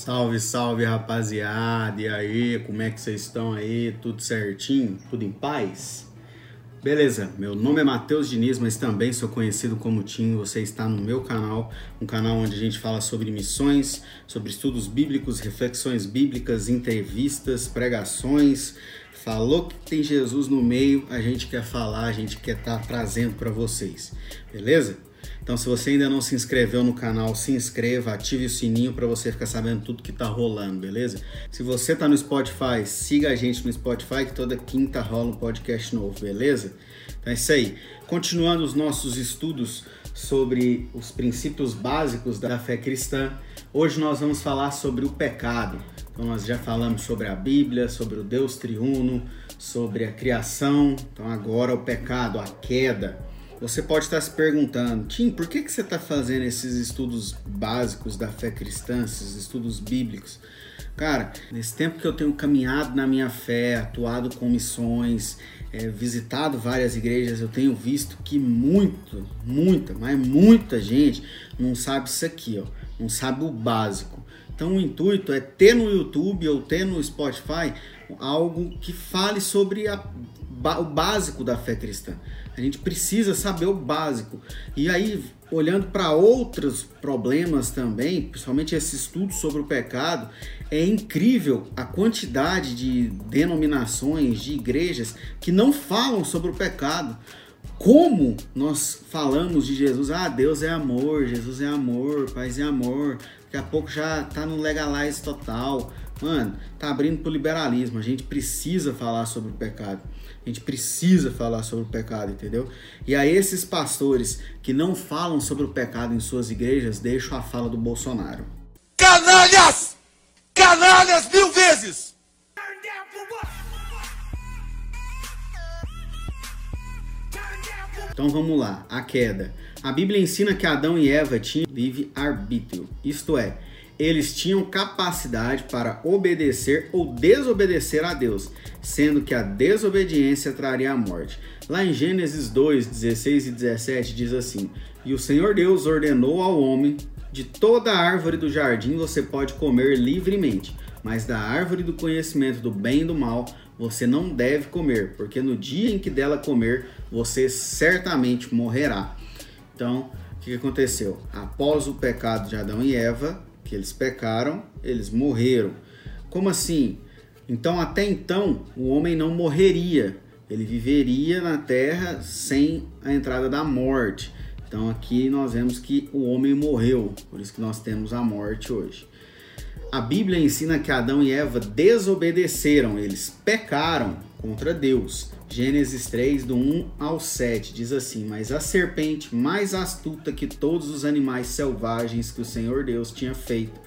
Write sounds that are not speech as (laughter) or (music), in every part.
Salve, salve rapaziada! E aí, como é que vocês estão aí? Tudo certinho? Tudo em paz? Beleza, meu nome é Matheus Diniz, mas também sou conhecido como Tim. Você está no meu canal, um canal onde a gente fala sobre missões, sobre estudos bíblicos, reflexões bíblicas, entrevistas, pregações. Falou que tem Jesus no meio, a gente quer falar, a gente quer estar tá trazendo para vocês, beleza? Então, se você ainda não se inscreveu no canal, se inscreva, ative o sininho para você ficar sabendo tudo que tá rolando, beleza? Se você tá no Spotify, siga a gente no Spotify que toda quinta rola um podcast novo, beleza? Então é isso aí. Continuando os nossos estudos sobre os princípios básicos da fé cristã, hoje nós vamos falar sobre o pecado. Então nós já falamos sobre a Bíblia, sobre o Deus triuno, sobre a criação. Então agora o pecado, a queda. Você pode estar se perguntando, Tim, por que, que você está fazendo esses estudos básicos da fé cristã, esses estudos bíblicos? Cara, nesse tempo que eu tenho caminhado na minha fé, atuado com missões, é, visitado várias igrejas, eu tenho visto que muito, muita, mas muita gente não sabe isso aqui, ó, não sabe o básico. Então o intuito é ter no YouTube ou ter no Spotify algo que fale sobre a, o básico da fé cristã. A gente precisa saber o básico. E aí, olhando para outros problemas também, principalmente esse estudo sobre o pecado, é incrível a quantidade de denominações, de igrejas que não falam sobre o pecado. Como nós falamos de Jesus, ah, Deus é amor, Jesus é amor, paz é amor, daqui a pouco já tá no legalize total. Mano, tá abrindo pro liberalismo. A gente precisa falar sobre o pecado. A gente precisa falar sobre o pecado, entendeu? E a esses pastores que não falam sobre o pecado em suas igrejas, deixo a fala do Bolsonaro. Canalhas! Canalhas mil vezes! Então vamos lá, a queda. A Bíblia ensina que Adão e Eva tinham livre arbítrio, isto é, eles tinham capacidade para obedecer ou desobedecer a Deus, sendo que a desobediência traria a morte. Lá em Gênesis 2, 16 e 17 diz assim: E o Senhor Deus ordenou ao homem: De toda árvore do jardim você pode comer livremente, mas da árvore do conhecimento do bem e do mal você não deve comer, porque no dia em que dela comer, você certamente morrerá. Então, o que aconteceu? Após o pecado de Adão e Eva, que eles pecaram, eles morreram. Como assim? Então, até então, o homem não morreria, ele viveria na terra sem a entrada da morte. Então, aqui nós vemos que o homem morreu, por isso que nós temos a morte hoje. A Bíblia ensina que Adão e Eva desobedeceram, eles pecaram contra Deus. Gênesis 3, do 1 ao 7, diz assim: Mas a serpente, mais astuta que todos os animais selvagens que o Senhor Deus tinha feito,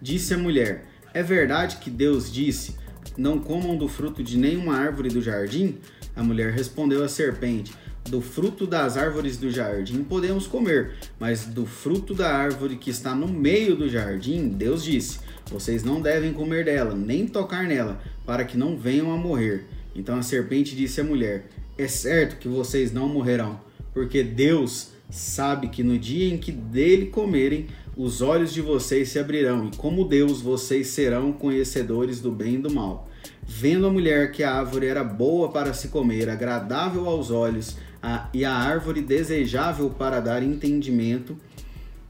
disse à mulher: É verdade que Deus disse: Não comam do fruto de nenhuma árvore do jardim? A mulher respondeu à serpente: Do fruto das árvores do jardim podemos comer, mas do fruto da árvore que está no meio do jardim, Deus disse: Vocês não devem comer dela, nem tocar nela, para que não venham a morrer. Então a serpente disse à mulher: É certo que vocês não morrerão, porque Deus sabe que no dia em que dele comerem, os olhos de vocês se abrirão, e como Deus, vocês serão conhecedores do bem e do mal. Vendo a mulher que a árvore era boa para se comer, agradável aos olhos, a, e a árvore desejável para dar entendimento,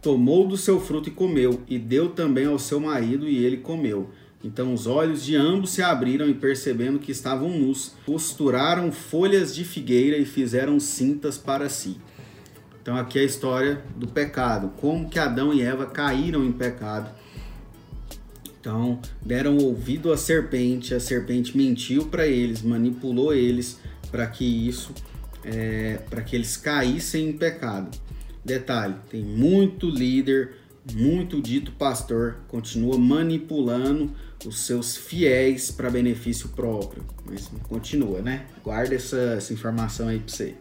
tomou do seu fruto e comeu, e deu também ao seu marido, e ele comeu. Então os olhos de ambos se abriram e percebendo que estavam nus, costuraram folhas de figueira e fizeram cintas para si. Então aqui é a história do pecado, como que Adão e Eva caíram em pecado. Então deram ouvido à serpente, a serpente mentiu para eles, manipulou eles para que isso, é, para que eles caíssem em pecado. Detalhe: tem muito líder, muito dito pastor continua manipulando os seus fiéis para benefício próprio. Mas continua, né? Guarda essa, essa informação aí para você.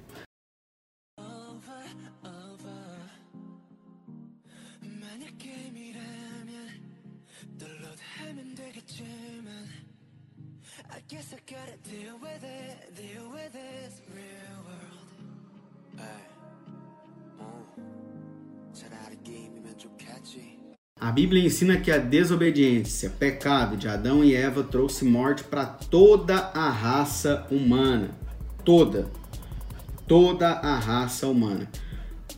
A Bíblia ensina que a desobediência, pecado de Adão e Eva trouxe morte para toda a raça humana. Toda. Toda a raça humana.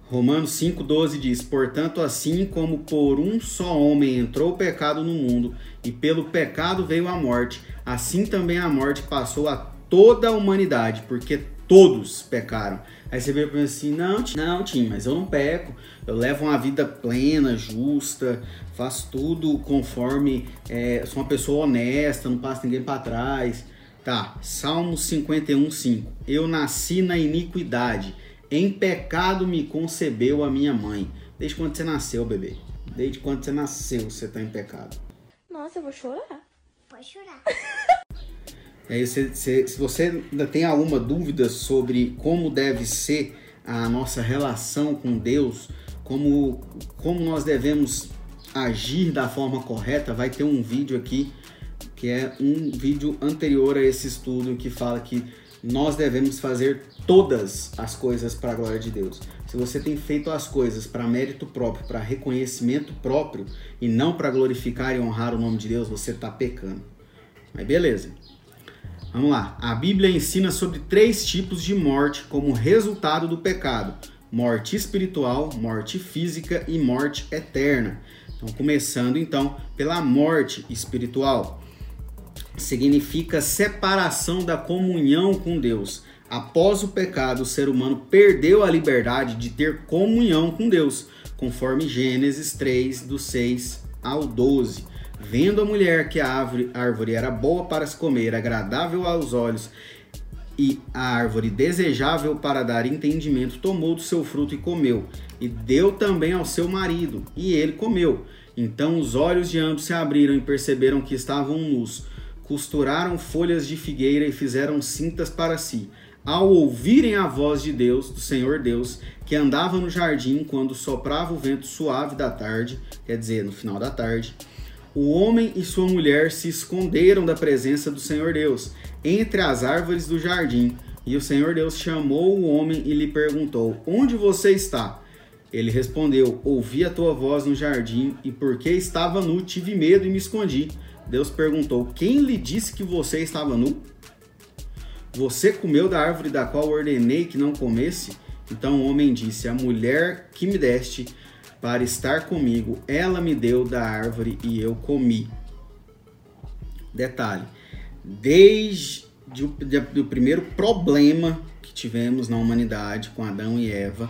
Romanos 5,12 diz: Portanto, assim como por um só homem entrou o pecado no mundo, e pelo pecado veio a morte, assim também a morte passou a toda a humanidade, porque todos pecaram. Aí você vê e assim: não, não, Tim, mas eu não peco. Eu levo uma vida plena, justa, faço tudo conforme. É, sou uma pessoa honesta, não passo ninguém para trás. Tá, Salmo 51, 5. Eu nasci na iniquidade, em pecado me concebeu a minha mãe. Desde quando você nasceu, bebê? Desde quando você nasceu, você tá em pecado. Nossa, eu vou chorar. Pode chorar. (laughs) Aí, se, se, se você ainda tem alguma dúvida sobre como deve ser a nossa relação com Deus, como, como nós devemos agir da forma correta, vai ter um vídeo aqui que é um vídeo anterior a esse estudo que fala que nós devemos fazer todas as coisas para a glória de Deus. Se você tem feito as coisas para mérito próprio, para reconhecimento próprio e não para glorificar e honrar o nome de Deus, você está pecando. Mas beleza. Vamos lá. A Bíblia ensina sobre três tipos de morte como resultado do pecado: morte espiritual, morte física e morte eterna. Então, começando então pela morte espiritual. Significa separação da comunhão com Deus. Após o pecado, o ser humano perdeu a liberdade de ter comunhão com Deus, conforme Gênesis 3, do 6 ao 12. Vendo a mulher que a árvore, árvore era boa para se comer, agradável aos olhos, e a árvore desejável para dar entendimento, tomou do seu fruto e comeu, e deu também ao seu marido, e ele comeu. Então os olhos de ambos se abriram e perceberam que estavam nus. Costuraram folhas de figueira e fizeram cintas para si. Ao ouvirem a voz de Deus, do Senhor Deus, que andava no jardim quando soprava o vento suave da tarde, quer dizer, no final da tarde, o homem e sua mulher se esconderam da presença do Senhor Deus entre as árvores do jardim. E o Senhor Deus chamou o homem e lhe perguntou: Onde você está? Ele respondeu: Ouvi a tua voz no jardim e porque estava nu, tive medo e me escondi. Deus perguntou: Quem lhe disse que você estava nu? Você comeu da árvore da qual ordenei que não comesse? Então o homem disse: A mulher que me deste para estar comigo, ela me deu da árvore e eu comi. Detalhe: desde o, primeiro problema que tivemos na humanidade com Adão e Eva,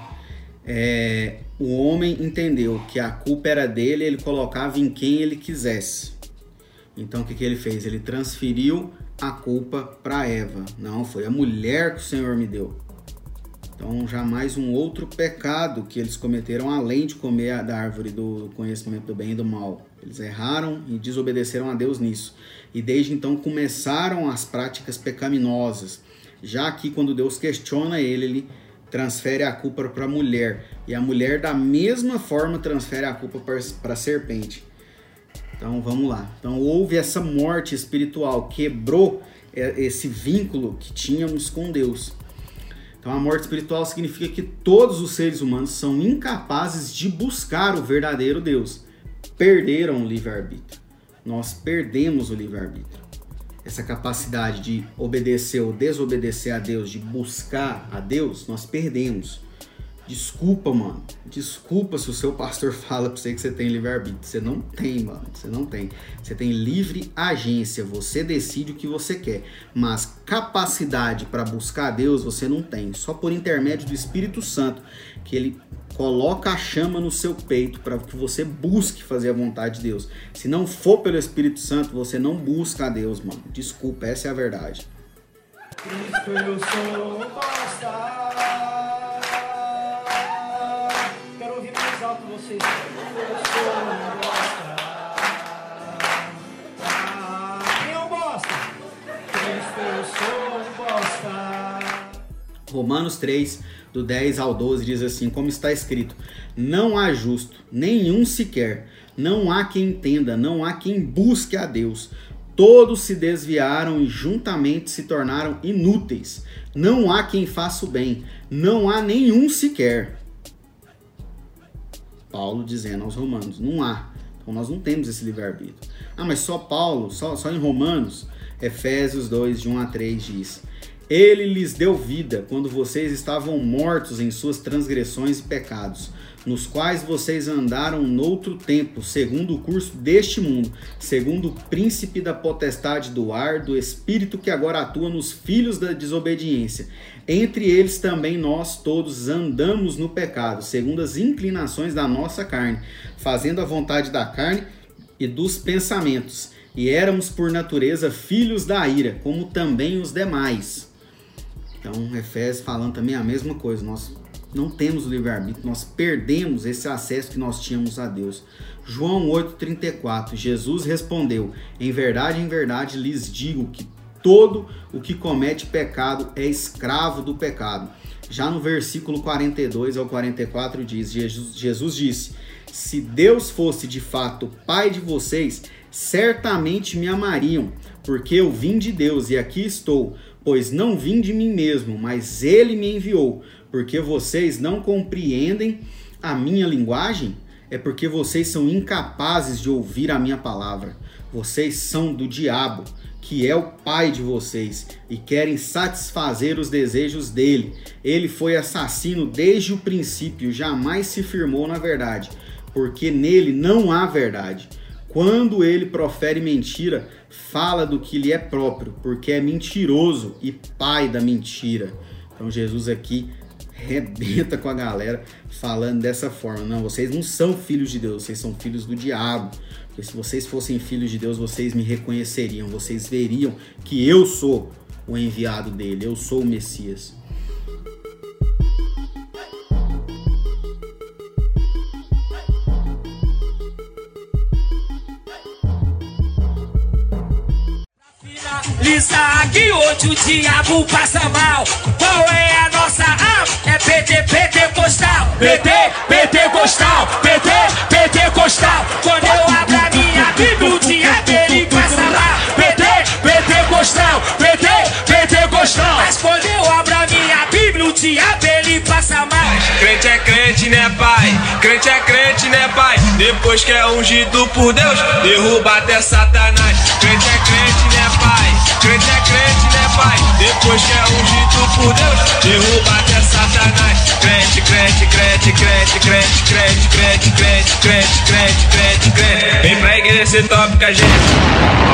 é, o homem entendeu que a culpa era dele, ele colocava em quem ele quisesse. Então o que, que ele fez? Ele transferiu a culpa para Eva. Não, foi a mulher que o Senhor me deu. Então, jamais um outro pecado que eles cometeram além de comer da árvore do conhecimento do bem e do mal. Eles erraram e desobedeceram a Deus nisso. E desde então começaram as práticas pecaminosas. Já que quando Deus questiona ele, ele transfere a culpa para a mulher. E a mulher, da mesma forma, transfere a culpa para a serpente. Então vamos lá. Então houve essa morte espiritual, quebrou é, esse vínculo que tínhamos com Deus. Então, a morte espiritual significa que todos os seres humanos são incapazes de buscar o verdadeiro Deus. Perderam o livre-arbítrio. Nós perdemos o livre-arbítrio. Essa capacidade de obedecer ou desobedecer a Deus, de buscar a Deus, nós perdemos. Desculpa, mano. Desculpa se o seu pastor (laughs) fala pra você que você tem livre-arbítrio. Você não tem, mano. Você não tem. Você tem livre agência. Você decide o que você quer. Mas capacidade para buscar a Deus você não tem. Só por intermédio do Espírito Santo que ele coloca a chama no seu peito para que você busque fazer a vontade de Deus. Se não for pelo Espírito Santo, você não busca a Deus, mano. Desculpa, essa é a verdade. Cristo, eu sou é o bosta? Romanos 3, do 10 ao 12, diz assim: Como está escrito: Não há justo, nenhum sequer, não há quem entenda, não há quem busque a Deus. Todos se desviaram e juntamente se tornaram inúteis. Não há quem faça o bem, não há nenhum sequer. Paulo dizendo aos romanos: não há. Então nós não temos esse livre-arbítrio. Ah, mas só Paulo, só, só em Romanos, Efésios 2, de 1 a 3 diz: Ele lhes deu vida quando vocês estavam mortos em suas transgressões e pecados nos quais vocês andaram noutro tempo, segundo o curso deste mundo, segundo o príncipe da potestade do ar, do espírito que agora atua nos filhos da desobediência. Entre eles também nós todos andamos no pecado, segundo as inclinações da nossa carne, fazendo a vontade da carne e dos pensamentos. E éramos por natureza filhos da ira, como também os demais. Então, Efésios falando também a mesma coisa. Nós não temos livre-arbítrio, nós perdemos esse acesso que nós tínhamos a Deus. João 8,34, Jesus respondeu: Em verdade, em verdade lhes digo que todo o que comete pecado é escravo do pecado. Já no versículo 42 ao 44 diz: Jesus, Jesus disse: Se Deus fosse de fato pai de vocês, certamente me amariam, porque eu vim de Deus e aqui estou, pois não vim de mim mesmo, mas ele me enviou porque vocês não compreendem a minha linguagem? É porque vocês são incapazes de ouvir a minha palavra. Vocês são do diabo, que é o pai de vocês, e querem satisfazer os desejos dele. Ele foi assassino desde o princípio, jamais se firmou na verdade, porque nele não há verdade. Quando ele profere mentira, fala do que lhe é próprio, porque é mentiroso e pai da mentira. Então Jesus aqui rebenta com a galera falando dessa forma. Não, vocês não são filhos de Deus, vocês são filhos do diabo. Porque se vocês fossem filhos de Deus, vocês me reconheceriam, vocês veriam que eu sou o enviado dele, eu sou o Messias. Que hoje o diabo passa mal. Qual é a nossa arma? É PT, PT Costal. PT, PT Costal. PT, PT Costal. Quando eu abro a minha Bíblia, o diabo ele passa lá. PT, PT Costal. PT, PT Costal. Mas quando eu abro a minha Bíblia, o diabo ele passa mal. Crente é crente, né, pai? Crente é crente, né, pai? Depois que é ungido por Deus, derruba até Satanás. Crente é crente, né? Crente é crente, né, pai? Depois que é ungido por Deus, derruba até Satanás. Crente, crente, crente, crente, crente, crente, crente, crente, crente, crente, crente, crente. Vem pra igreja com a gente.